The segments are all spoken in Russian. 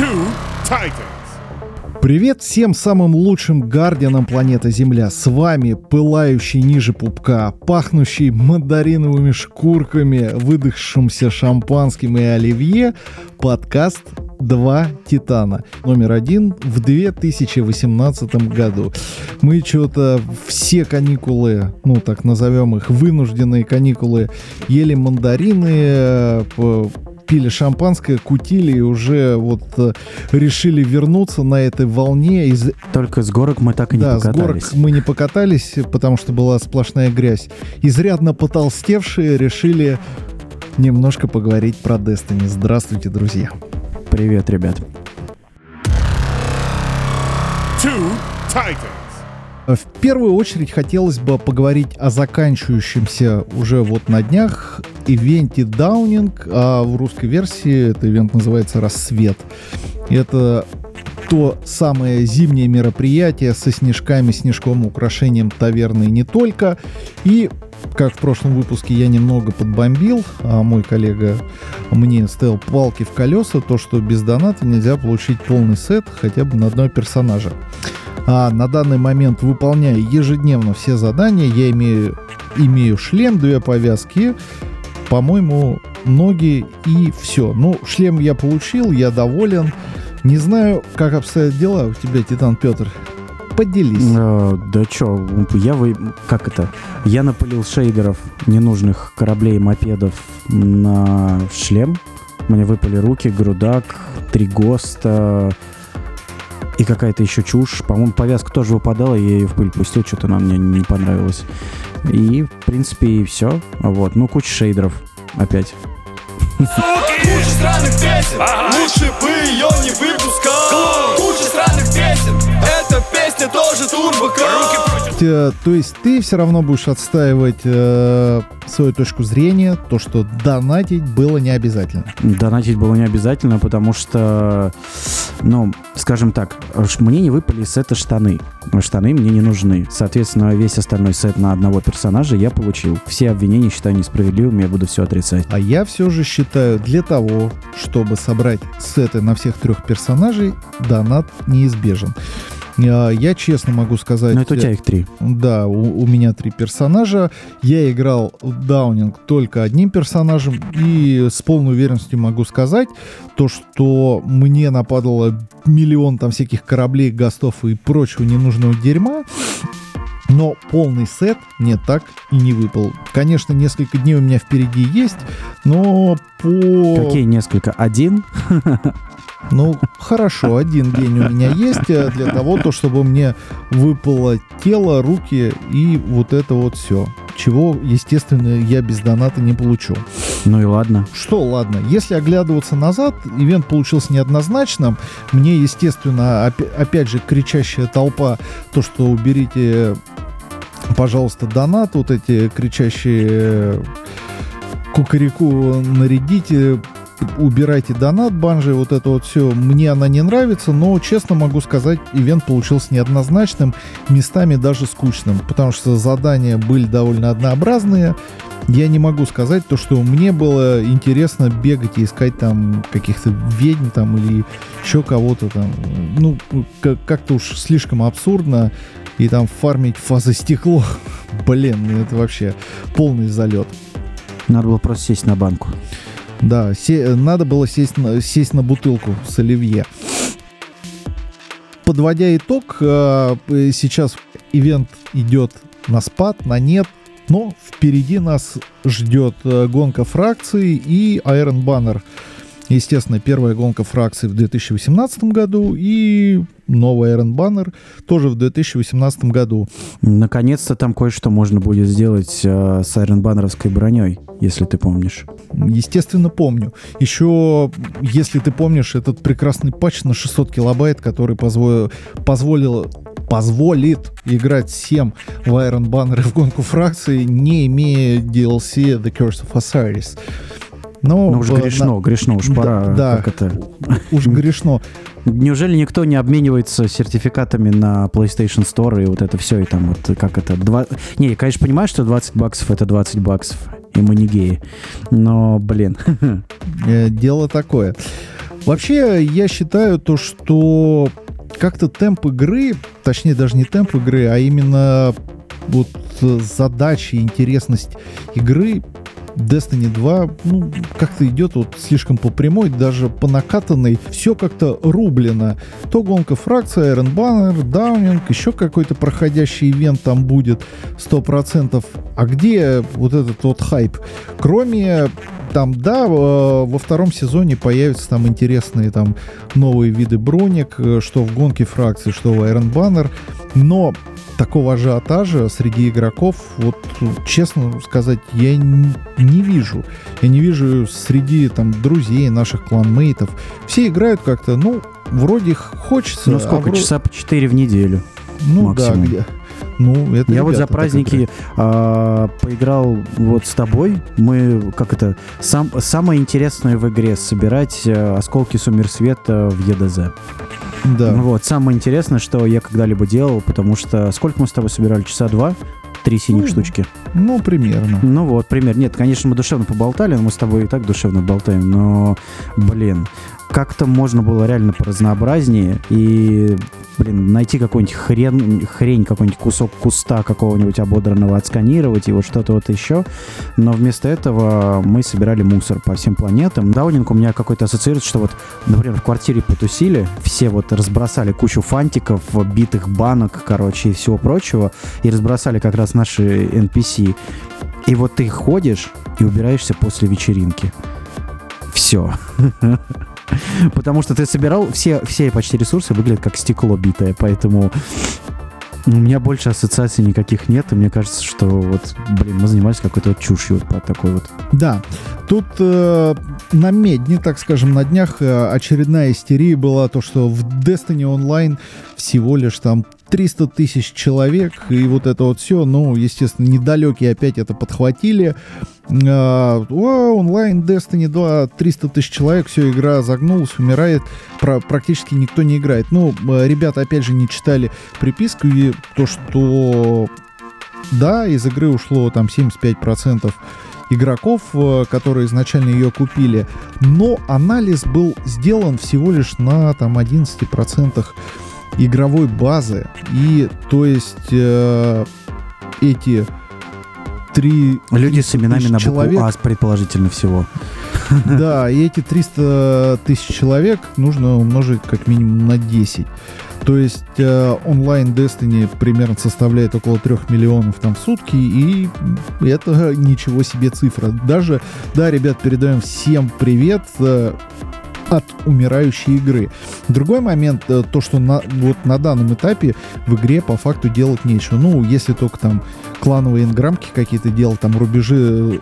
Two Titans. Привет всем самым лучшим гардианам планеты Земля. С вами пылающий ниже пупка, пахнущий мандариновыми шкурками, выдохшимся шампанским и оливье, подкаст «Два Титана». Номер один в 2018 году. Мы что-то все каникулы, ну так назовем их, вынужденные каникулы, ели мандарины, э, пили шампанское, кутили и уже вот э, решили вернуться на этой волне. Из... Только с горок мы так и не да, покатались. с горок мы не покатались, потому что была сплошная грязь. Изрядно потолстевшие решили немножко поговорить про Destiny. Здравствуйте, друзья. Привет, ребят. Two Titans. В первую очередь хотелось бы поговорить о заканчивающемся уже вот на днях ивенте Даунинг, а в русской версии этот ивент называется «Рассвет». Это то самое зимнее мероприятие со снежками, снежком, украшением таверны и не только. И, как в прошлом выпуске я немного подбомбил, а мой коллега мне ставил палки в колеса, то, что без доната нельзя получить полный сет хотя бы на одного персонажа. А на данный момент выполняю ежедневно все задания. Я имею, имею шлем, две повязки, по-моему, ноги и все. Ну, шлем я получил, я доволен. Не знаю, как обстоят дела у тебя, Титан Петр. Поделись. Э, да чё, я вы... Как это? Я напылил шейдеров ненужных кораблей и мопедов на шлем. Мне выпали руки, грудак, три ГОСТа и какая-то еще чушь. По-моему, повязка тоже выпадала, я ее в пыль пустил, что-то она мне не понравилось. И, в принципе, и все. Вот. Ну, куча шейдеров опять. Куча странных песен, лучше бы ее не выпускал Куча странных песен, эта песня тоже турбокар Э, То есть ты все равно будешь отстаивать э, свою точку зрения, то, что донатить было не обязательно. Донатить было не обязательно, потому что, ну, скажем так, мне не выпали из сета штаны. Штаны мне не нужны. Соответственно, весь остальной сет на одного персонажа я получил. Все обвинения считаю несправедливыми, я буду все отрицать. А я все же считаю, для того, чтобы собрать сеты на всех трех персонажей, донат неизбежен. Э, Я честно могу сказать... Но это у тебя их три. Да, у, у меня три персонажа. Я играл Даунинг только одним персонажем. И с полной уверенностью могу сказать, то, что мне нападало миллион там всяких кораблей, гастов и прочего ненужного дерьма. Но полный сет мне так и не выпал. Конечно, несколько дней у меня впереди есть, но по... Какие несколько? Один? Ну, хорошо, один день у меня есть для того, то, чтобы мне выпало тело, руки и вот это вот все. Чего, естественно, я без доната не получу. Ну и ладно. Что, ладно, если оглядываться назад, ивент получился неоднозначным. Мне, естественно, опя- опять же, кричащая толпа, то, что уберите, пожалуйста, донат, вот эти кричащие э, кукареку нарядите, убирайте донат банжи, вот это вот все. Мне она не нравится, но, честно могу сказать, ивент получился неоднозначным, местами даже скучным, потому что задания были довольно однообразные. Я не могу сказать то, что мне было интересно бегать и искать там каких-то ведьм там или еще кого-то там. Ну, как- как-то уж слишком абсурдно. И там фармить фазы стекло. Блин, ну это вообще полный залет. Надо было просто сесть на банку. Да, се- надо было сесть на, сесть на бутылку с оливье. Подводя итог, э, сейчас ивент идет на спад, на нет, но впереди нас ждет э, гонка фракций и Iron Banner. Естественно, первая гонка фракций в 2018 году и новый Iron Banner тоже в 2018 году. Наконец-то там кое-что можно будет сделать э, с айронбаннеровской броней, если ты помнишь. Естественно, помню. Еще, если ты помнишь, этот прекрасный патч на 600 килобайт, который позволил, позволил позволит играть всем в Iron Banner и в гонку фракции, не имея DLC The Curse of Osiris. Но Ну уж грешно, грешно, уж Да, пора. да. Как это? на- уж грешно. Неужели никто не обменивается сертификатами на PlayStation Store и вот это все, и там вот как это... Два... Не, я, конечно, понимаю, что 20 баксов это 20 баксов, и мы не геи. Но, блин, Э, Дело такое. Вообще, я считаю то, что как-то темп игры, точнее даже не темп игры, а именно вот задачи, интересность игры Destiny 2, ну, как-то идет вот слишком по прямой, даже по накатанной. Все как-то рублено. То гонка фракция, Iron Banner, Даунинг, еще какой-то проходящий ивент там будет 100%. А где вот этот вот хайп? Кроме там, да, во втором сезоне появятся там интересные там новые виды броник, э, что в гонке фракции, что в Iron Banner. Но такого ажиотажа среди игроков, вот честно сказать, я не вижу. Я не вижу среди там друзей, наших кланмейтов. Все играют как-то, ну, вроде хочется. Ну, сколько? А вро... Часа по 4 в неделю. Ну максимум. да, где. Ну, это Я вот за праздники а, поиграл вот с тобой. Мы, как это, сам, самое интересное в игре собирать а, осколки Сумерсвета в ЕДЗ. Да. Вот, самое интересное, что я когда-либо делал, потому что сколько мы с тобой собирали? Часа два? Три синих Ну, штучки. Ну, примерно. Ну вот, пример. Нет, конечно, мы душевно поболтали, но мы с тобой и так душевно болтаем, но, блин, как-то можно было реально поразнообразнее и, блин, найти какой-нибудь хрен, хрень, какой-нибудь кусок куста какого-нибудь ободранного, отсканировать вот что-то вот еще. Но вместо этого мы собирали мусор по всем планетам. Даунинг у меня какой-то ассоциируется, что вот, например, в квартире потусили, все вот разбросали кучу фантиков, битых банок, короче, и всего прочего, и разбросали как раз наши NPC. И вот ты ходишь и убираешься после вечеринки. Все. Потому что ты собирал, все, все почти ресурсы выглядят как стекло битое, поэтому у меня больше ассоциаций никаких нет, и мне кажется, что вот, блин, мы занимались какой-то вот чушью вот такой вот. Да, тут э, на медне, так скажем, на днях э, очередная истерия была то, что в Destiny Online всего лишь там 300 тысяч человек, и вот это вот все, ну, естественно, недалекие опять это подхватили. О, онлайн Destiny 2, 300 тысяч человек, все, игра загнулась, умирает, про, практически никто не играет. Ну, э, ребята, опять же, не читали приписку, и то, что да, из игры ушло там 75% игроков, э, которые изначально ее купили, но анализ был сделан всего лишь на там 11% игровой базы. И то есть э, эти три Люди с именами на букву человек. А, предположительно всего. Да, и эти 300 тысяч человек нужно умножить как минимум на 10. То есть э, онлайн Destiny примерно составляет около 3 миллионов там в сутки, и это ничего себе цифра. Даже, да, ребят, передаем всем привет э, от умирающей игры. Другой момент, э, то, что на, вот на данном этапе в игре по факту делать нечего. Ну, если только там клановые инграмки какие-то делать, там рубежи э,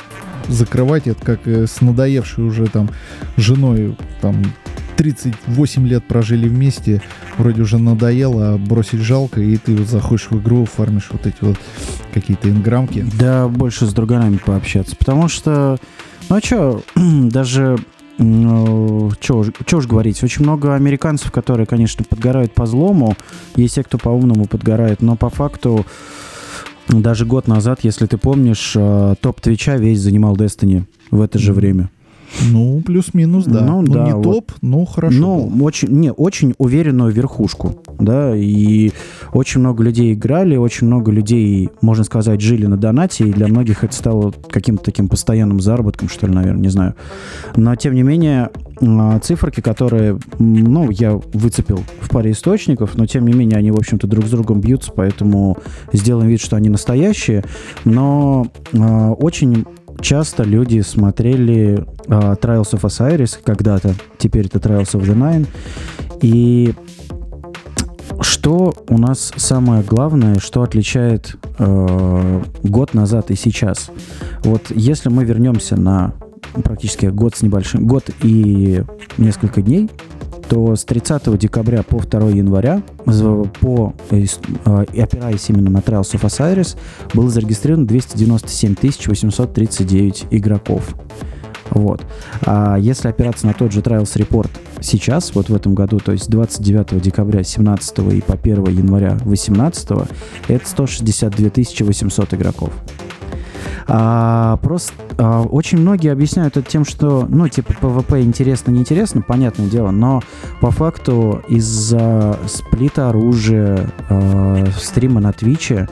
закрывать, это как э, с надоевшей уже там женой там 38 лет прожили вместе, вроде уже надоело, а бросить жалко, и ты вот заходишь в игру, фармишь вот эти вот какие-то инграмки. Да, больше с друганами пообщаться. Потому что, ну а что, даже что уж говорить, очень много американцев, которые, конечно, подгорают по злому, есть те, кто по-умному подгорает, но по факту даже год назад, если ты помнишь, э, топ Твича весь занимал Destiny в это же время. Ну, плюс-минус, да. Ну, Ну, да, не вот. топ, но хорошо. Ну, очень, не, очень уверенную верхушку, да, и очень много людей играли, очень много людей, можно сказать, жили на донате, и для многих это стало каким-то таким постоянным заработком, что ли, наверное, не знаю. Но, тем не менее, а, циферки, которые, ну, я выцепил в паре источников, но, тем не менее, они, в общем-то, друг с другом бьются, поэтому сделаем вид, что они настоящие, но а, очень часто люди смотрели а, Trials of Osiris когда-то, теперь это Trials of the Nine, и что у нас самое главное, что отличает э, год назад и сейчас? Вот если мы вернемся на практически год с небольшим, год и несколько дней, то с 30 декабря по 2 января, по, э, э, опираясь именно на Trials of Osiris, было зарегистрировано 297 839 игроков. Вот. А если опираться на тот же Trials Report сейчас, вот в этом году, то есть 29 декабря 17 и по 1 января 18, это 162 800 игроков. А, просто а, очень многие объясняют это тем, что, ну, типа, PvP интересно, неинтересно, понятное дело, но по факту из-за сплита оружия, а, стрима на Твиче,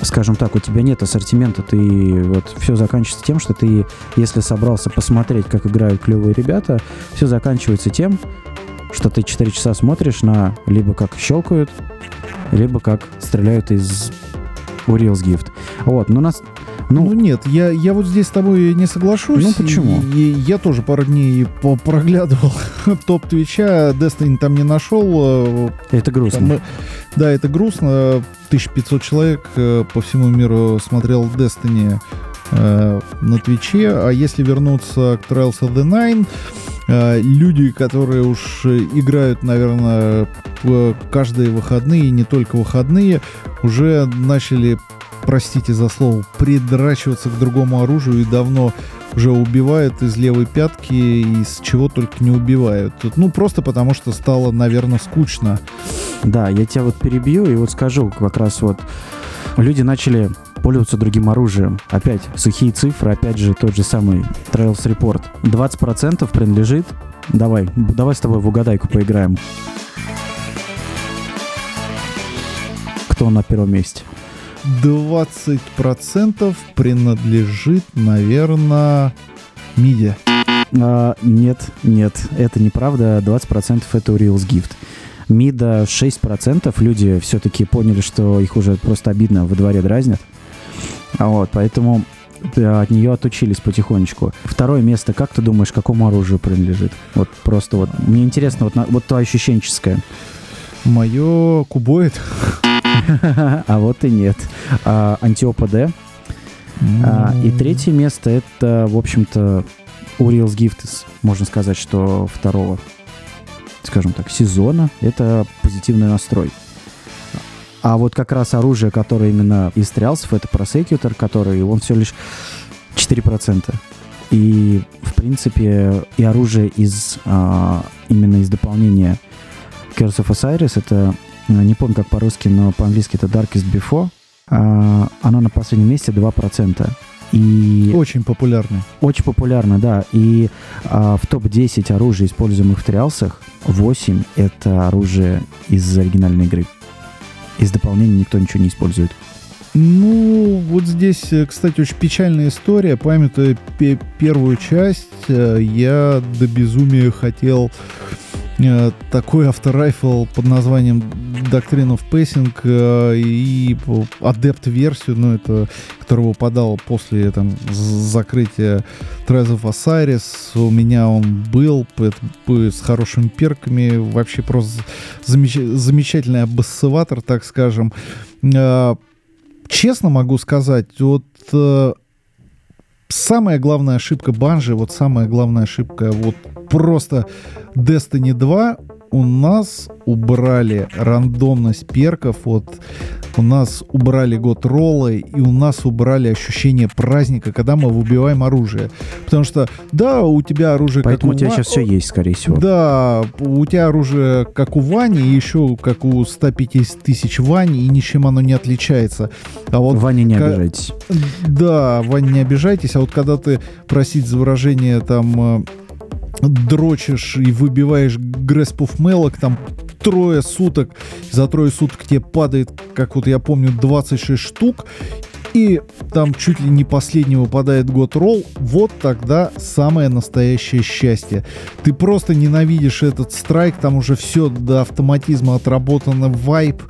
скажем так, у тебя нет ассортимента, ты вот все заканчивается тем, что ты, если собрался посмотреть, как играют клевые ребята, все заканчивается тем, что ты 4 часа смотришь на либо как щелкают, либо как стреляют из Uriel's Gift. Вот, но нас... Ну, Ну, нет, я, я вот здесь с тобой не соглашусь. Ну, почему? И, и я тоже пару дней проглядывал топ Твича, Destiny там не нашел. э, это грустно. там, э, да, это грустно. 1500 человек э, по всему миру смотрел Destiny э, на Твиче. А если вернуться к Trials of the Nine, э, люди, которые уж играют, наверное, каждые выходные, не только выходные, уже начали, простите за слово, придрачиваться к другому оружию и давно уже убивают из левой пятки, и с чего только не убивают. Ну, просто потому что стало, наверное, скучно. Да, я тебя вот перебью и вот скажу, как раз вот люди начали пользоваться другим оружием. Опять сухие цифры, опять же тот же самый Trails Report. 20% принадлежит... Давай, давай с тобой в угадайку поиграем. Кто на первом месте? 20% принадлежит, наверное, Миде. А, нет, нет, это неправда. 20% это Uriel's Gift. Мида 6%. Люди все-таки поняли, что их уже просто обидно во дворе дразнят. А вот, поэтому от нее отучились потихонечку. Второе место, как ты думаешь, какому оружию принадлежит? Вот просто вот, мне интересно, вот, вот то ощущенческое. Мое кубоид. А вот и нет. А, Антиопа Д. А, и третье место это, в общем-то, Uriel's Gift, из, можно сказать, что второго, скажем так, сезона. Это позитивный настрой. А вот как раз оружие, которое именно из триалсов, это Prosecutor, который, он все лишь 4%. И, в принципе, и оружие из а, именно из дополнения Curse of Osiris, это, не помню как по-русски, но по-английски это Darkest Before, а, оно на последнем месте 2%. И Очень популярный. очень популярно, да. И а, в топ-10 оружия, используемых в триалсах, 8 — это оружие из оригинальной игры. Из дополнения никто ничего не использует. Ну, вот здесь, э, кстати, очень печальная история. Памятуя пе- первую часть, э, я до безумия хотел э, такой авторайфл под названием Doctrine of Passing и адепт-версию, ну, это, которая выпадала после там, закрытия Trials of Osiris. У меня он был с хорошими перками. Вообще просто замеч- замечательный обоссыватор, так скажем. Э, честно могу сказать, вот э, самая главная ошибка Банжи, вот самая главная ошибка, вот просто Destiny 2 у нас убрали рандомность перков, вот у нас убрали год роллы, и у нас убрали ощущение праздника, когда мы выбиваем оружие. Потому что, да, у тебя оружие Поэтому у как тебя Ва- сейчас все есть, скорее всего. да, у тебя оружие как у Вани, и еще как у 150 тысяч Вани, и ничем оно не отличается. А вот Ваня, не ка- обижайтесь. да, Вань, не обижайтесь, а вот когда ты, просить за выражение, там, э, дрочишь и выбиваешь of Mellock, там, трое суток, за трое суток тебе падает, как вот я помню, 26 штук, и там чуть ли не последний выпадает год ролл, вот тогда самое настоящее счастье. Ты просто ненавидишь этот страйк, там уже все до автоматизма отработано, вайп,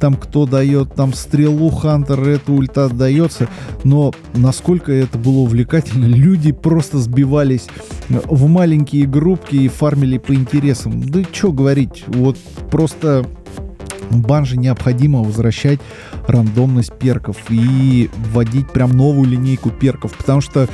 там кто дает там стрелу, хантер, это ульта дается, но насколько это было увлекательно, люди просто сбивались в маленькие группки и фармили по интересам. Да что говорить, вот просто банже необходимо возвращать рандомность перков и вводить прям новую линейку перков, потому что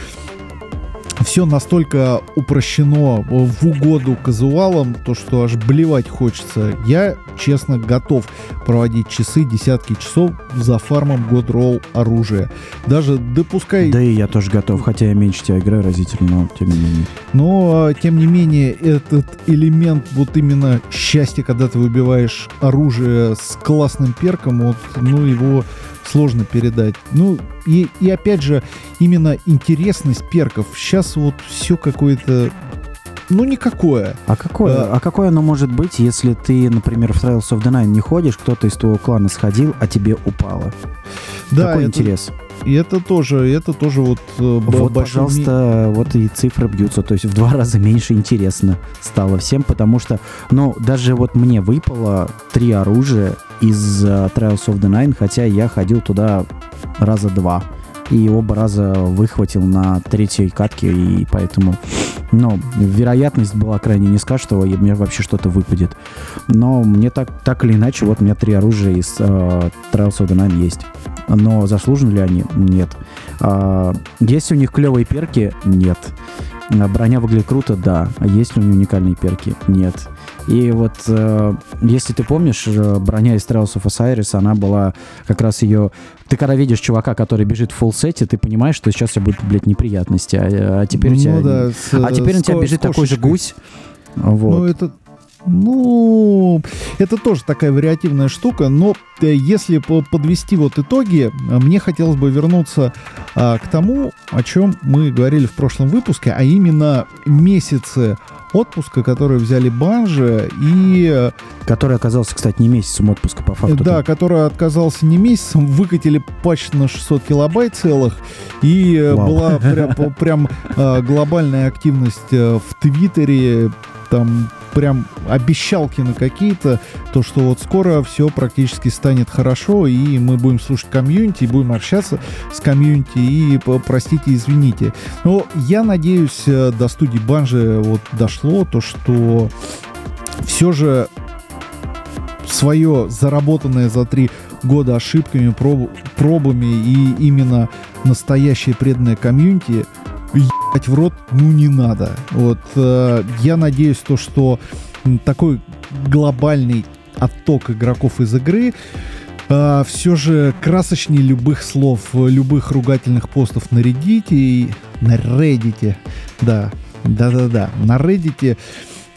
все настолько упрощено в угоду казуалам, то что аж блевать хочется. Я, честно, готов проводить часы, десятки часов за фармом Roll оружия. Даже допускай... Да и я тоже готов, хотя я меньше тебя играю разительно, но тем не менее. Но, а, тем не менее, этот элемент вот именно счастья, когда ты выбиваешь оружие с классным перком, вот, ну, его сложно передать. Ну, и, и опять же, именно интересность перков. Сейчас вот все какое-то ну, никакое. А какое, Да. а какое оно может быть, если ты, например, в Trials of the Nine не ходишь, кто-то из твоего клана сходил, а тебе упало? Да, Какой это, интерес? И это тоже, это тоже вот... э, Вот, ми- пожалуйста, вот и цифры бьются. То есть в два раза меньше интересно стало всем, потому что, ну, даже вот мне выпало три оружия из э, Trials of the Nine, хотя я ходил туда раза два. И оба раза выхватил на третьей катке, и поэтому, ну, вероятность была крайне низка, что мне вообще что-то выпадет. Но мне так, так или иначе, вот у меня три оружия из э, Trials of the Nine есть. Но заслужены ли они? Нет. Есть у них клевые перки? Нет. А, Броня выглядит круто? Да. А есть ли у них уникальные перки? Нет. И вот, э, если ты помнишь, э, броня из Trials of Osiris, она была как раз ее... Ты когда видишь чувака, который бежит в фулл-сете, ты понимаешь, что сейчас у тебя будут, блядь, неприятности. А, а теперь у тебя... Ну да, с, а теперь с на тебя бежит такой же гусь. Вот. Ну, это... Ну, это тоже такая вариативная штука, но э, если по- подвести вот итоги, э, мне хотелось бы вернуться а, к тому, о чем мы говорили в прошлом выпуске, а именно месяцы отпуска, которые взяли Банжи, и э, Который оказался, кстати, не месяцем отпуска по факту. да, который отказался не месяцем, выкатили патч на 600 килобайт целых, и Вау. была прям, прям глобальная активность в Твиттере, там прям обещалки на какие-то, то, что вот скоро все практически станет хорошо, и мы будем слушать комьюнити, и будем общаться с комьюнити, и простите, извините. Но я надеюсь, э, до студии Банжи вот дошло то, что все же свое заработанное за три года ошибками, проб- пробами и именно настоящее преданное комьюнити в рот, ну не надо. Вот э, я надеюсь то, что такой глобальный отток игроков из игры все же красочнее любых слов, э, любых ругательных постов на Reddit и на Reddit, да, да-да-да, на Reddit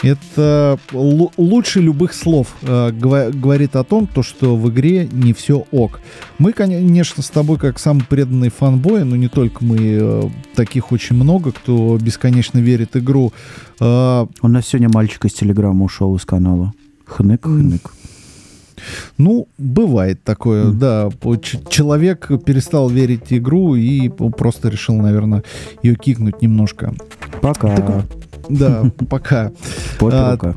это лу- лучше любых слов э, говорит о том, то, что в игре не все ок. Мы, конечно, с тобой как самые преданные фанбои, но не только мы, э, таких очень много, кто бесконечно верит игру. Э, У нас сегодня мальчик из Телеграма ушел из канала. Хнык, хнык. Ну, бывает такое, Мгм. да. Человек перестал верить в игру и просто решил, наверное, ее кикнуть немножко. Пока. Так да, пока. Пока. А,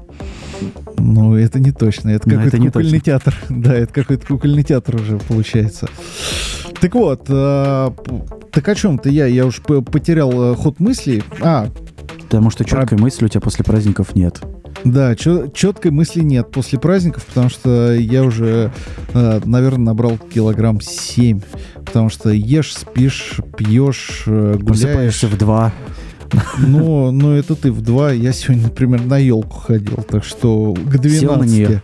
ну, это не точно. Это какой-то кукольный театр. Да, это какой-то кукольный театр уже получается. Так вот, а, так о чем-то я? Я уж потерял э, ход мыслей. А, Потому что а четкой мысли у тебя после праздников нет. Да, четкой мысли нет после праздников, потому что я уже, э, наверное, набрал килограмм 7. Потому что ешь, спишь, пьешь, э, гуляешь. Просыпаешься в два. Но, но это ты в два. Я сегодня, например, на елку ходил, так что к 12.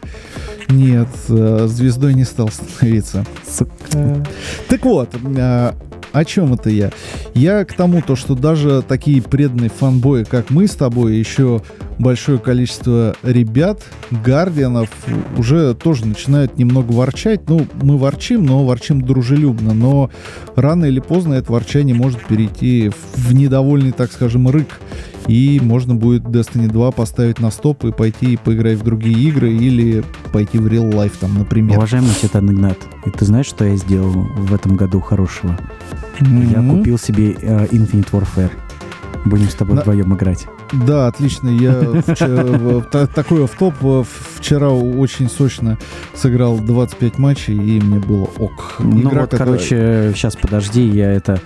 Нет, э, звездой не стал становиться. Сука. Так вот, э, о чем это я? Я к тому, то, что даже такие преданные фанбои, как мы с тобой, еще большое количество ребят, гардианов, уже тоже начинают немного ворчать. Ну, мы ворчим, но ворчим дружелюбно. Но рано или поздно это ворчание может перейти в недовольный, так скажем, рык. И можно будет Destiny 2 поставить на стоп и пойти и поиграть в другие игры или пойти в real life там, например. Уважаемый Титан Игнат, и ты знаешь, что я сделал в этом году хорошего? Я Мгм. купил себе э, Infinite Warfare. Будем с тобой На- вдвоем играть. Да, отлично. Я вчера- в- та- такой автоп э, вчера очень сочно сыграл 25 матчей, и мне было ок. ну Игра, вот, которая- короче, сейчас подожди, я это...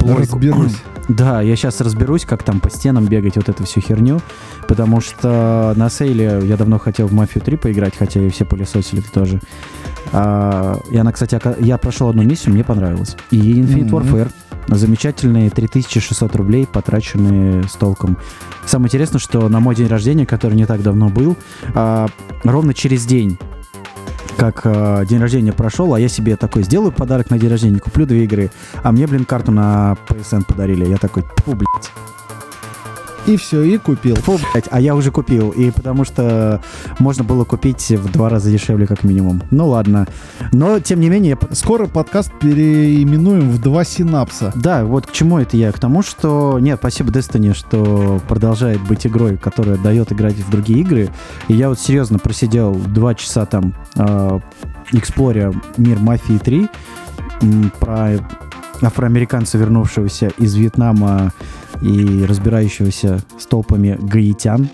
разберусь. Да, я сейчас разберусь, как там по стенам бегать вот эту всю херню, потому что на сейле я давно хотел в Мафию 3 поиграть, хотя и все пылесосили ты тоже. А, и она, кстати, я прошел одну миссию, мне понравилось. И Infinite Мгм. Warfare. Замечательные 3600 рублей, потраченные с толком. Самое интересное, что на мой день рождения, который не так давно был, а, ровно через день как а, день рождения прошел, а я себе такой сделаю подарок на день рождения, куплю две игры, а мне, блин, карту на PSN подарили. Я такой, тьфу, блядь. И все, и купил. Фу, блядь, а я уже купил. И потому что можно было купить в два раза дешевле, как минимум. Ну ладно. Но, тем не менее. Скоро подкаст переименуем в два синапса. Да, вот к чему это я? К тому, что... Нет, спасибо Destiny, что продолжает быть игрой, которая дает играть в другие игры. И я вот серьезно просидел два часа там, э, эксплоря мир Мафии 3, м, про афроамериканца, вернувшегося из Вьетнама и разбирающегося с толпами гаитян.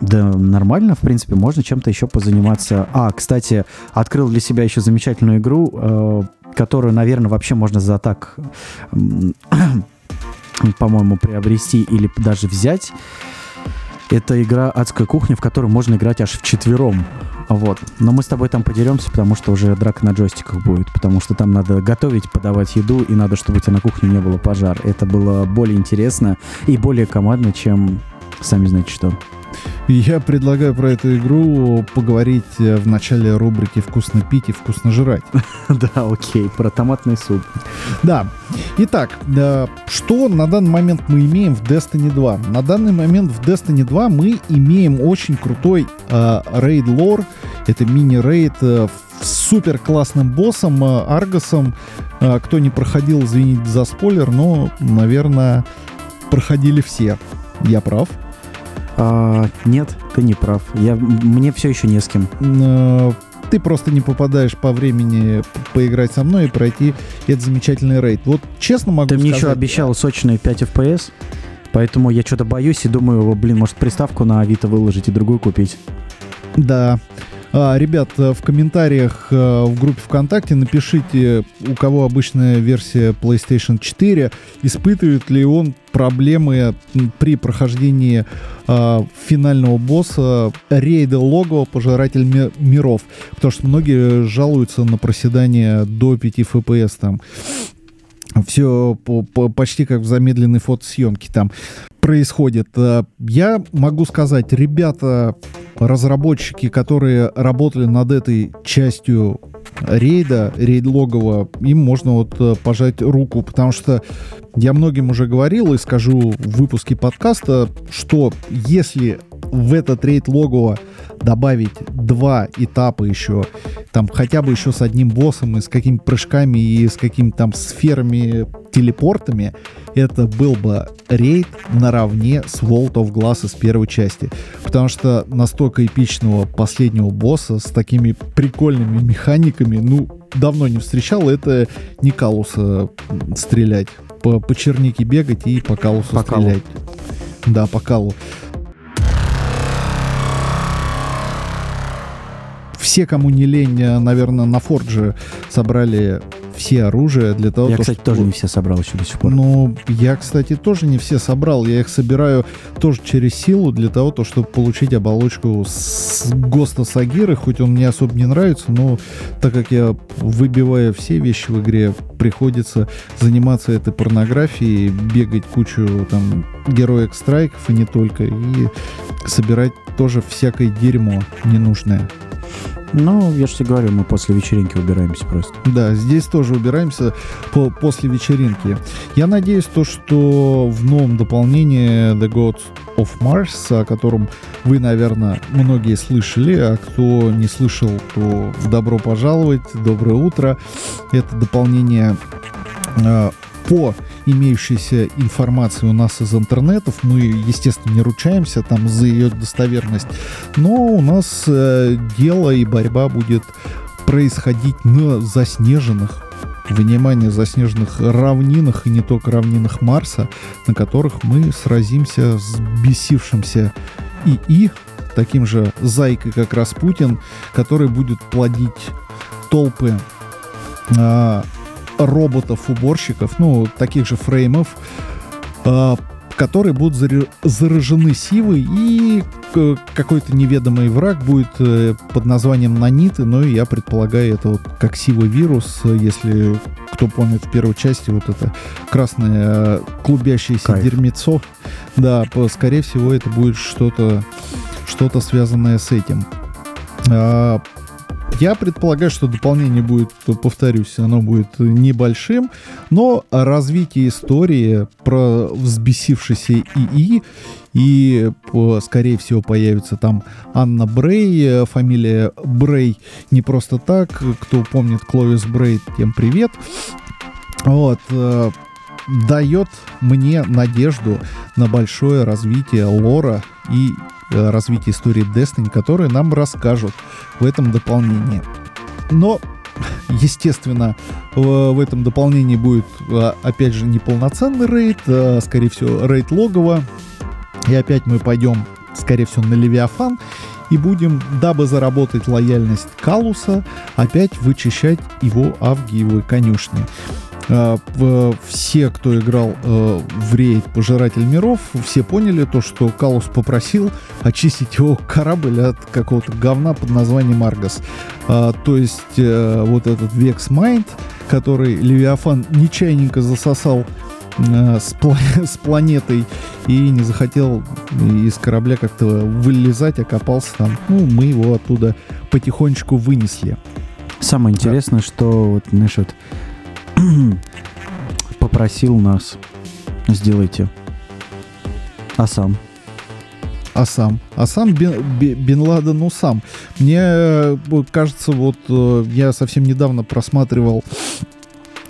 Да, нормально, в принципе, можно чем-то еще позаниматься. А, кстати, открыл для себя еще замечательную игру, э, которую, наверное, вообще можно за так, по-моему, приобрести или даже взять. Это игра «Адская кухня», в которой можно играть аж в четвером. Вот. Но мы с тобой там подеремся, потому что уже драка на джойстиках будет. Потому что там надо готовить, подавать еду, и надо, чтобы у тебя на кухне не было пожар. Это было более интересно и более командно, чем сами знаете что. Я предлагаю про эту игру поговорить э, в начале рубрики «Вкусно пить и вкусно жрать». Да, окей, про томатный суп. Да. Итак, э, что на данный момент мы имеем в Destiny 2? На данный момент в Destiny 2 мы имеем очень крутой э, рейд-лор. Это мини-рейд с супер классным боссом Аргосом. Кто не проходил, извините за спойлер, но, наверное, проходили все. Я прав? А, нет, ты не прав. Я, мне все еще не с кем. Э, ты просто не попадаешь по времени поиграть со мной и пройти этот замечательный рейд. Вот честно могу Ты мне сказать... еще обещал сочные 5 FPS, поэтому я что-то боюсь и думаю, блин, может приставку на Авито выложить и другую купить. Да. А, ребят, э, в комментариях э, в группе ВКонтакте напишите, у кого обычная версия PlayStation 4, испытывает ли он проблемы при прохождении а, финального босса рейда логово Пожиратель ми- миров. Потому что многие жалуются на проседание до 5 FPS там. Все почти как в замедленной фотосъемке там происходит. Э, Я могу сказать, ребята, разработчики, которые работали над этой частью рейда, рейд логово, им можно вот э, пожать руку, потому что я многим уже говорил и скажу в выпуске подкаста, что если в этот рейд логово добавить два этапа еще, там хотя бы еще с одним боссом и с какими-то прыжками и с какими-то там сферами, телепортами, это был бы рейд наравне с World of Glass из первой части. Потому что настолько эпичного последнего босса с такими прикольными механиками, ну, давно не встречал, это не Калуса стрелять. По, по чернике бегать и по Калусу По Калу. стрелять. Да, по Калу. Все, кому не лень, э, наверное, на Фордже собрали все оружие для того, Я, то, кстати, что- тоже не все собрал еще до сих пор. ну, я, кстати, тоже не все собрал. Я их собираю тоже через силу для того, то, чтобы получить оболочку с Госта Сагиры, хоть он мне особо не нравится, но так как я выбиваю все вещи в игре, приходится заниматься этой порнографией, бегать кучу там героек страйков и не только, и собирать тоже всякое дерьмо ненужное. Ну, я же тебе говорю, мы после вечеринки убираемся просто. Да, здесь тоже убираемся по- после вечеринки. Я надеюсь, то, что в новом дополнении The Gods of Mars, о котором вы, наверное, многие слышали, а кто не слышал, то добро пожаловать, доброе утро. Это дополнение э, по имеющейся информации у нас из интернетов. Мы, естественно, не ручаемся там за ее достоверность, но у нас э, дело и борьба будет происходить на заснеженных внимание, заснеженных равнинах и не только равнинах Марса, на которых мы сразимся с бесившимся ИИ, таким же зайкой, как Распутин, который будет плодить толпы а, роботов-уборщиков, ну, таких же фреймов, а, которые будут заражены сивой, и какой-то неведомый враг будет э, под названием наниты, но я предполагаю, это вот как сивый вирус, если кто помнит в первой части, вот это красное э, клубящееся Кайф. дерьмецо, да, скорее всего, это будет что-то что-то связанное с этим. Я предполагаю, что дополнение будет, повторюсь, оно будет небольшим, но развитие истории про взбесившийся ИИ и, скорее всего, появится там Анна Брей, фамилия Брей не просто так, кто помнит Кловис Брей, тем привет. Вот, э, дает мне надежду на большое развитие лора и э, развитие истории Destiny, которые нам расскажут в этом дополнении. Но, естественно, в этом дополнении будет, э, опять же, не полноценный рейд, а, скорее всего, рейд логово. И опять мы пойдем, скорее всего, на Левиафан и будем, дабы заработать лояльность Калуса, опять вычищать его авгиевой конюшни. А, все, кто играл э, в рейд Пожиратель миров, все поняли то, что Калус попросил очистить его корабль от какого-то говна под названием Аргос. А, то есть э, вот этот Векс Майнд, который Левиафан нечаянненько засосал э, с, пла- с планетой и не захотел из корабля как-то вылезать, окопался там. Ну, мы его оттуда потихонечку вынесли. Самое интересное, да. что вот, знаешь, вот попросил нас сделайте. А сам? А сам? А сам Бен, Бен Ладен, ну сам. Мне э, кажется, вот э, я совсем недавно просматривал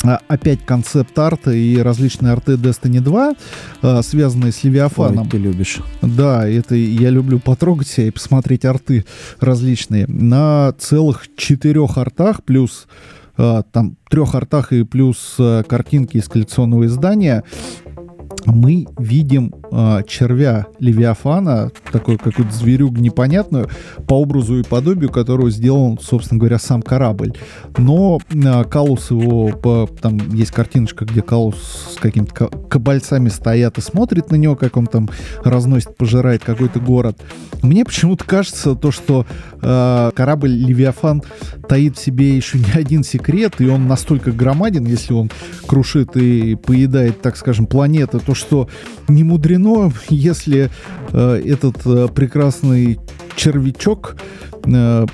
а, опять концепт арта и различные арты Destiny 2, э, связанные с Левиафаном. Ой, ты любишь. Да, это я люблю потрогать себя и посмотреть арты различные. На целых четырех артах плюс там трех артах и плюс э, картинки из коллекционного издания мы видим э, червя Левиафана, такой какую-то зверюгу непонятную, по образу и подобию которого сделан, собственно говоря, сам корабль. Но э, Калус его, по, там есть картиночка, где Калус с какими-то кабальцами стоят и смотрит на него, как он там разносит, пожирает какой-то город. Мне почему-то кажется то, что э, корабль Левиафан таит в себе еще не один секрет, и он настолько громаден, если он крушит и поедает, так скажем, планеты, то что не мудрено, если э, этот э, прекрасный червячок э,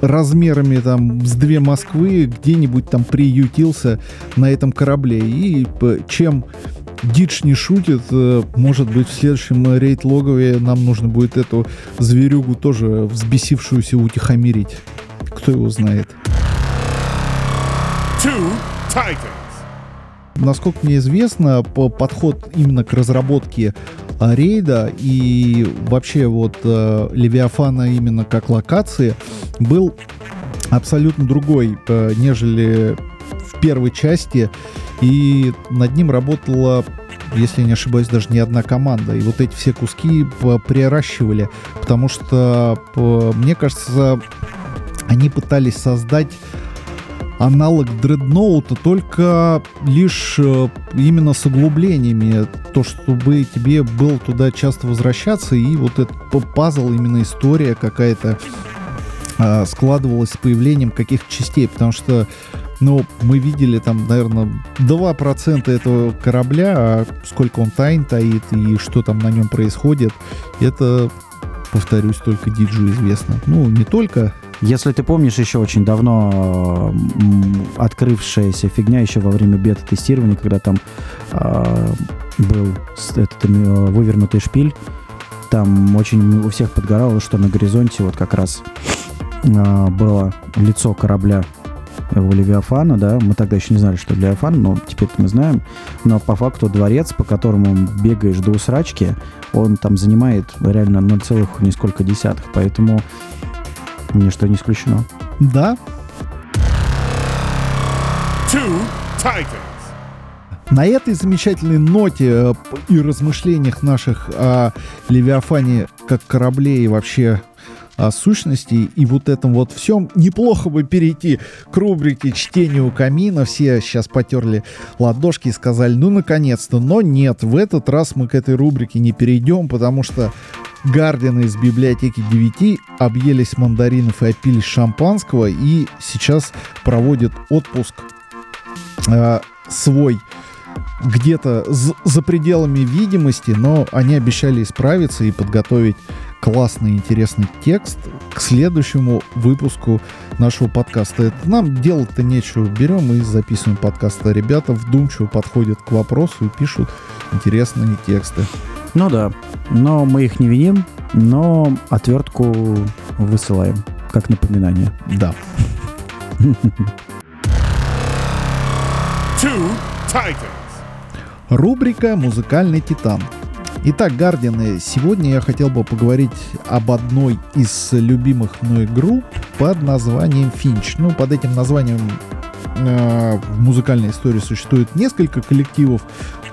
размерами там с две Москвы где-нибудь там приютился на этом корабле. И чем Дидж не шутит, э, может быть, в следующем рейд-логове нам нужно будет эту зверюгу тоже взбесившуюся утихомирить. Кто его знает. Two Titans. Насколько мне известно, по подход именно к разработке а, рейда и вообще вот э, Левиафана именно как локации был абсолютно другой, э, нежели в первой части. И над ним работала если не ошибаюсь, даже не одна команда. И вот эти все куски приращивали, потому что, мне кажется, они пытались создать аналог дредноута, только лишь э, именно с углублениями, то, чтобы тебе было туда часто возвращаться, и вот этот пазл, именно история какая-то э, складывалась с появлением каких-то частей, потому что ну, мы видели там, наверное, 2% этого корабля, а сколько он тайн таит и что там на нем происходит, это, повторюсь, только диджу известно. Ну, не только, если ты помнишь, еще очень давно открывшаяся фигня еще во время бета-тестирования, когда там э, был этот э, вывернутый шпиль, там очень у всех подгорало, что на горизонте вот как раз э, было лицо корабля у Левиафана, да, мы тогда еще не знали, что Левиафан, но теперь мы знаем, но по факту дворец, по которому бегаешь до усрачки, он там занимает реально 0, несколько десятых, поэтому Ничто не исключено. Да. Two Titans. На этой замечательной ноте э, и размышлениях наших о Левиафане как корабле и вообще о сущности и вот этом вот всем, неплохо бы перейти к рубрике «Чтение у камина». Все сейчас потерли ладошки и сказали, ну, наконец-то. Но нет, в этот раз мы к этой рубрике не перейдем, потому что Гардины из библиотеки 9 объелись мандаринов и опились шампанского и сейчас проводят отпуск э, свой где-то за пределами видимости, но они обещали исправиться и подготовить классный, интересный текст к следующему выпуску нашего подкаста. Это нам делать-то нечего. Берем и записываем подкаст. А ребята вдумчиво подходят к вопросу и пишут интересные тексты. Ну да, но мы их не виним, но отвертку высылаем, как напоминание. Да. Two Titans. Рубрика «Музыкальный титан». Итак, Гардины, сегодня я хотел бы поговорить об одной из любимых мной групп под названием Финч. Ну, под этим названием э, в музыкальной истории существует несколько коллективов,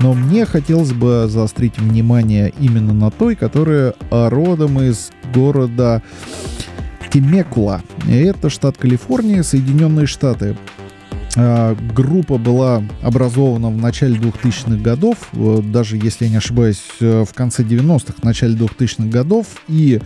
но мне хотелось бы заострить внимание именно на той, которая родом из города Темекула. Это штат Калифорния, Соединенные Штаты. А, группа была образована в начале 2000-х годов, э, даже если я не ошибаюсь, э, в конце 90-х, в начале 2000-х годов. И,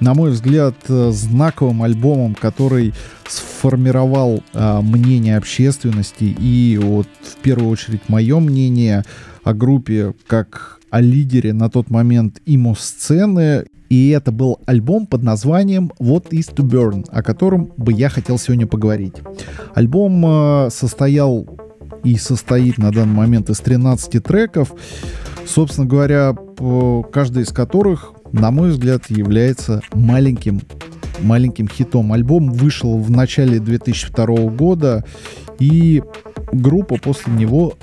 на мой взгляд, э, знаковым альбомом, который сформировал мнение общественности и вот в первую очередь мое мнение о группе как о лидере на тот момент имо-сцены и это был альбом под названием What is to Burn, о котором бы я хотел сегодня поговорить. Альбом э, состоял и состоит на данный момент из 13 треков, собственно говоря, каждый из которых, на мой взгляд, является маленьким маленьким хитом. Альбом вышел в начале 2002 года, и группа после него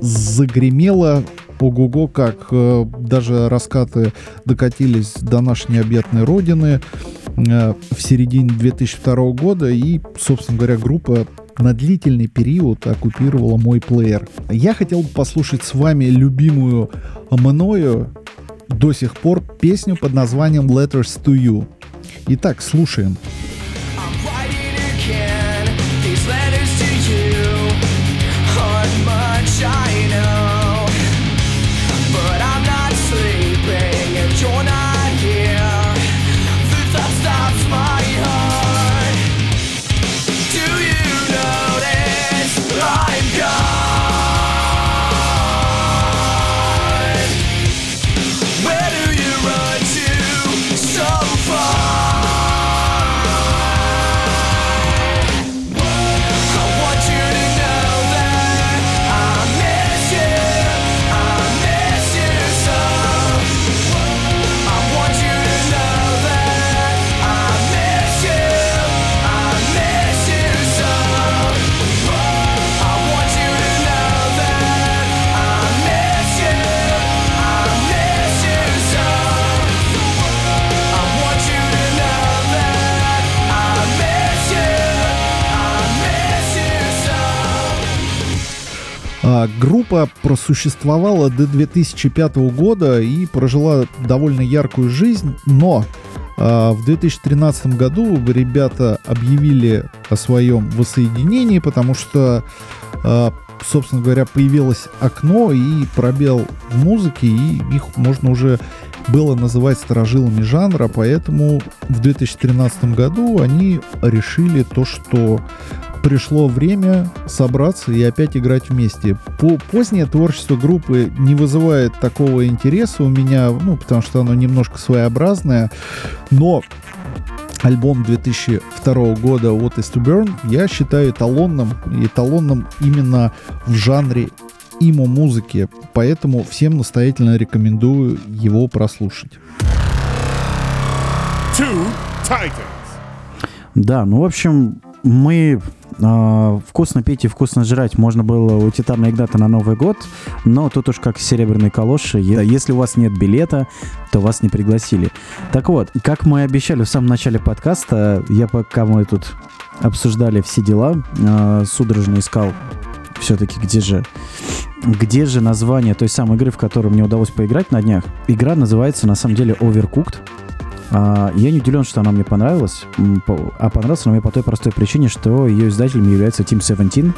загремела ого-го как. Э, даже раскаты докатились до нашей необъятной родины э, в середине 2002 года. И, собственно говоря, группа на длительный период оккупировала мой плеер. Я хотел бы послушать с вами любимую мною до сих пор песню под названием Letters to You. Итак, слушаем. I'm Группа просуществовала до 2005 года и прожила довольно яркую жизнь, но а, в 2013 году ребята объявили о своем воссоединении, потому что, а, собственно говоря, появилось окно и пробел в музыке, и их можно уже было называть сторожилами жанра, поэтому в 2013 году они решили то, что пришло время собраться и опять играть вместе. По позднее творчество группы не вызывает такого интереса у меня, ну, потому что оно немножко своеобразное, но альбом 2002 года What is to Burn я считаю эталонным, эталонным именно в жанре имо-музыки, поэтому всем настоятельно рекомендую его прослушать. Two Titans. Да, ну, в общем, мы а, вкусно пить и вкусно жрать можно было у Титана Игната на Новый год, но тут уж как серебряные калоши, если у вас нет билета, то вас не пригласили. Так вот, как мы обещали в самом начале подкаста, я пока мы тут обсуждали все дела, а, судорожно искал все-таки, где же где же название той самой игры, в которую мне удалось поиграть на днях. Игра называется на самом деле Overcooked. А, Я не удивлен, что она мне понравилась, а понравилась она мне по той простой причине, что ее издателем является Team 17.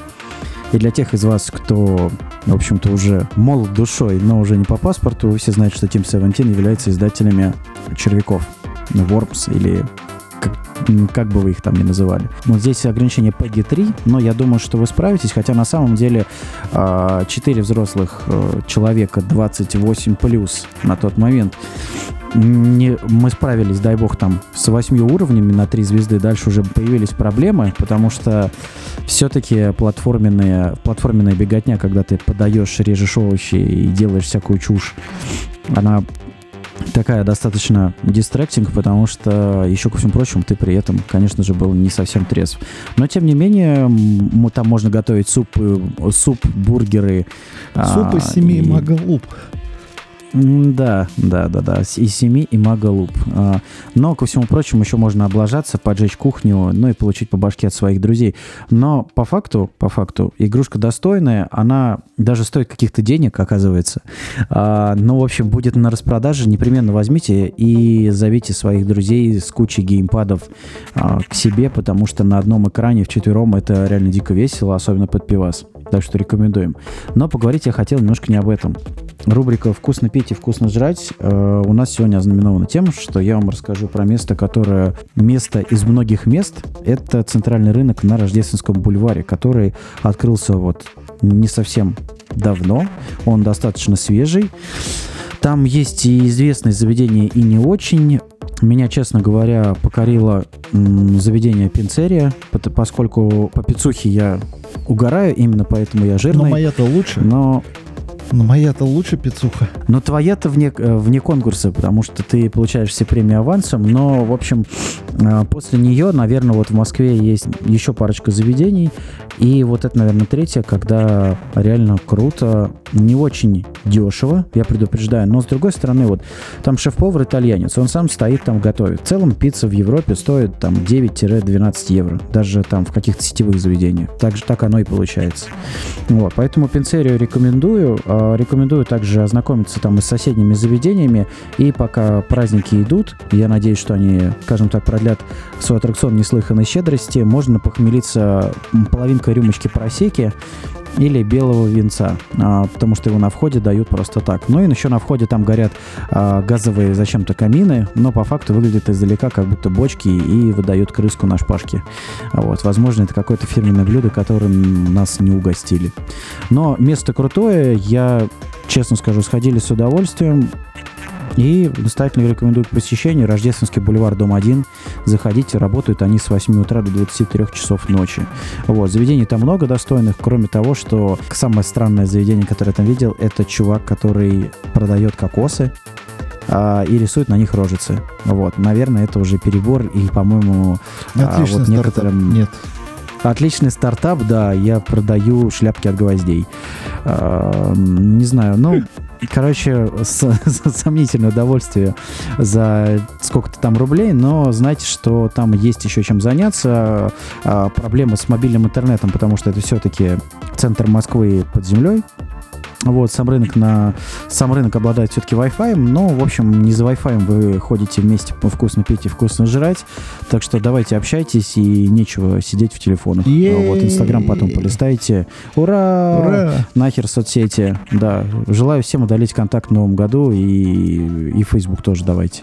И для тех из вас, кто, в общем-то, уже молод душой, но уже не по паспорту, все знаете, что Team 17 является издателями червяков. Worms или как, бы вы их там ни называли. Вот здесь ограничение PEGI 3, но я думаю, что вы справитесь, хотя на самом деле 4 взрослых э, человека 28 плюс на тот момент не, мы справились, дай бог, там с восьмью уровнями на три звезды. Дальше уже появились проблемы, потому что все-таки платформенная, платформенная беготня, когда ты подаешь, режешь овощи и делаешь всякую чушь, она такая достаточно дистрактинг, потому что, еще ко всему прочему, ты при этом, конечно же, был не совсем трезв. Но, тем не менее, там можно готовить суп, э, суп бургеры. Суп а, из семи и- магалуп. Да, да, да, да. Из семи и магалуп. А, Но, ко всему прочему, еще можно облажаться, поджечь кухню, ну и получить по башке от своих друзей. Но по факту, по факту, игрушка достойная, она даже стоит каких-то денег, оказывается. А, Ну, в общем, будет на распродаже, непременно возьмите и зовите своих друзей с кучей геймпадов а, к себе, потому что на одном экране вчетвером это реально дико весело, особенно под пивас. Так что рекомендуем. Но поговорить я хотел немножко не об этом. Рубрика «Вкусно пить и вкусно жрать» э, у нас сегодня ознаменована тем, что я вам расскажу про место, которое место из многих мест. Это центральный рынок на Рождественском бульваре, который открылся вот не совсем давно. Он достаточно свежий. Там есть и известные заведения, и не очень. Меня, честно говоря, покорило заведение Пинцерия, поскольку по пиццухе я угораю, именно поэтому я Но жирный. моя-то лучше. Но Но моя-то лучше пиццуха. но твоя-то вне, э, вне конкурса, потому что ты получаешь все премии авансом. Но, в общем, э, после нее, наверное, вот в Москве есть еще парочка заведений. И вот это, наверное, третье, когда реально круто, не очень дешево, я предупреждаю. Но, с другой стороны, вот там шеф-повар итальянец, он сам стоит там готовит. В целом пицца в Европе стоит там 9-12 евро, даже там в каких-то сетевых заведениях. Так же так оно и получается. Вот, поэтому пиццерию рекомендую. А, Рекомендую также ознакомиться там и с соседними заведениями. И пока праздники идут, я надеюсь, что они, скажем так, продлят свой аттракцион неслыханной щедрости, можно похмелиться м, половинкой рюмочки просеки или белого винца, а, потому что его на входе дают просто так. Ну и еще на входе там горят а, газовые зачем-то камины, но по факту выглядит издалека как будто бочки и выдают крыску на шпажке. Вот, возможно, это какое-то фирменное блюдо, которым нас не угостили. Но место крутое, я, честно скажу, сходили с удовольствием. И настоятельно рекомендую к посещению Рождественский бульвар, дом 1. Заходите, работают они с 8 утра до 23 часов ночи. Вот, заведений там много достойных, кроме того, что самое странное заведение, которое я там видел, это чувак, который продает кокосы а, и рисует на них рожицы. Вот, наверное, это уже перебор, и, по-моему, а, Отличный вот стартап. некоторым... Нет. Отличный стартап, да, я продаю шляпки от гвоздей. А, Не знаю, ну, короче, с- с- сомнительное удовольствие за сколько-то там рублей, но знайте, что там есть еще чем заняться. А, Проблемы с мобильным интернетом, потому что это все-таки центр Москвы под землей. Вот, сам рынок, на, сам рынок обладает все-таки Wi-Fi, но, в общем, не за Wi-Fi вы ходите вместе вкусно пить и вкусно жрать, так что давайте общайтесь и нечего сидеть в телефонах. Е-е-е. Вот, Инстаграм потом полистайте. Ура! Ура! Нахер соцсети, да. Желаю всем удалить контакт в новом году и, и Facebook тоже давайте.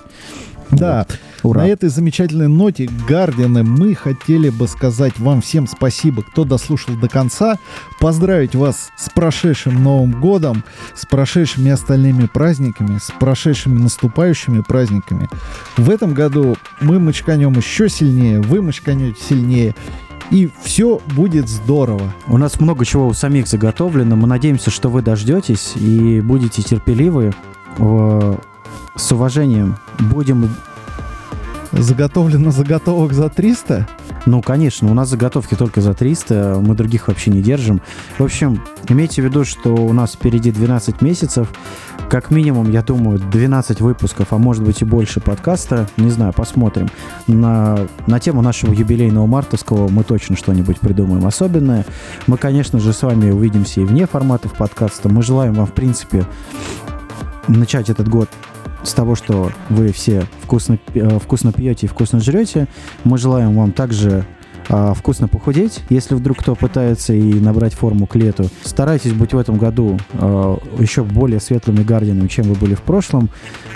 Да. Ура. На этой замечательной ноте, Гардины, мы хотели бы сказать вам всем спасибо, кто дослушал до конца, поздравить вас с прошедшим Новым годом, с прошедшими остальными праздниками, с прошедшими наступающими праздниками. В этом году мы мочканем еще сильнее, вы мочканете сильнее, и все будет здорово. У нас много чего у самих заготовлено. Мы надеемся, что вы дождетесь и будете терпеливы. С уважением будем Заготовлено заготовок за 300? Ну, конечно, у нас заготовки только за 300, мы других вообще не держим. В общем, имейте в виду, что у нас впереди 12 месяцев, как минимум, я думаю, 12 выпусков, а может быть и больше подкаста, не знаю, посмотрим. На, на тему нашего юбилейного мартовского мы точно что-нибудь придумаем особенное. Мы, конечно же, с вами увидимся и вне форматов подкаста. Мы желаем вам, в принципе, начать этот год с того, что вы все вкусно, э, вкусно пьете и вкусно жрете. Мы желаем вам также а, вкусно похудеть, если вдруг кто пытается и набрать форму к лету. Старайтесь быть в этом году а, еще более светлыми гардинами, чем вы были в прошлом.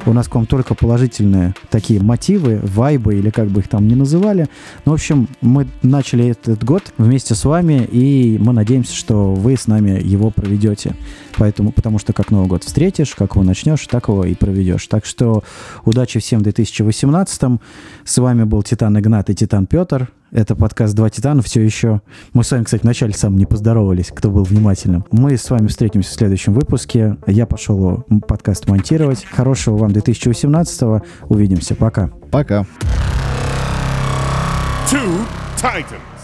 У нас к вам только положительные такие мотивы, вайбы или как бы их там ни называли. Ну, в общем, мы начали этот год вместе с вами, и мы надеемся, что вы с нами его проведете. Поэтому, потому что как Новый год встретишь, как его начнешь, так его и проведешь. Так что удачи всем в 2018. С вами был Титан Игнат и Титан Петр. Это подкаст «Два Титана» все еще. Мы с вами, кстати, вначале сам не поздоровались, кто был внимательным. Мы с вами встретимся в следующем выпуске. Я пошел подкаст монтировать. Хорошего вам 2018. Увидимся. Пока. Пока. Two Titans.